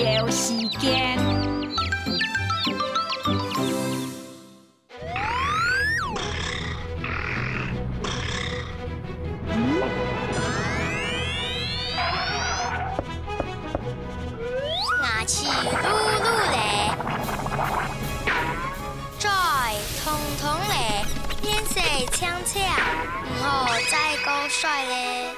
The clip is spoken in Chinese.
有时间。牙齿噜噜嘞，嘴通通嘞，脸色青青，唔好再讲帅嘞。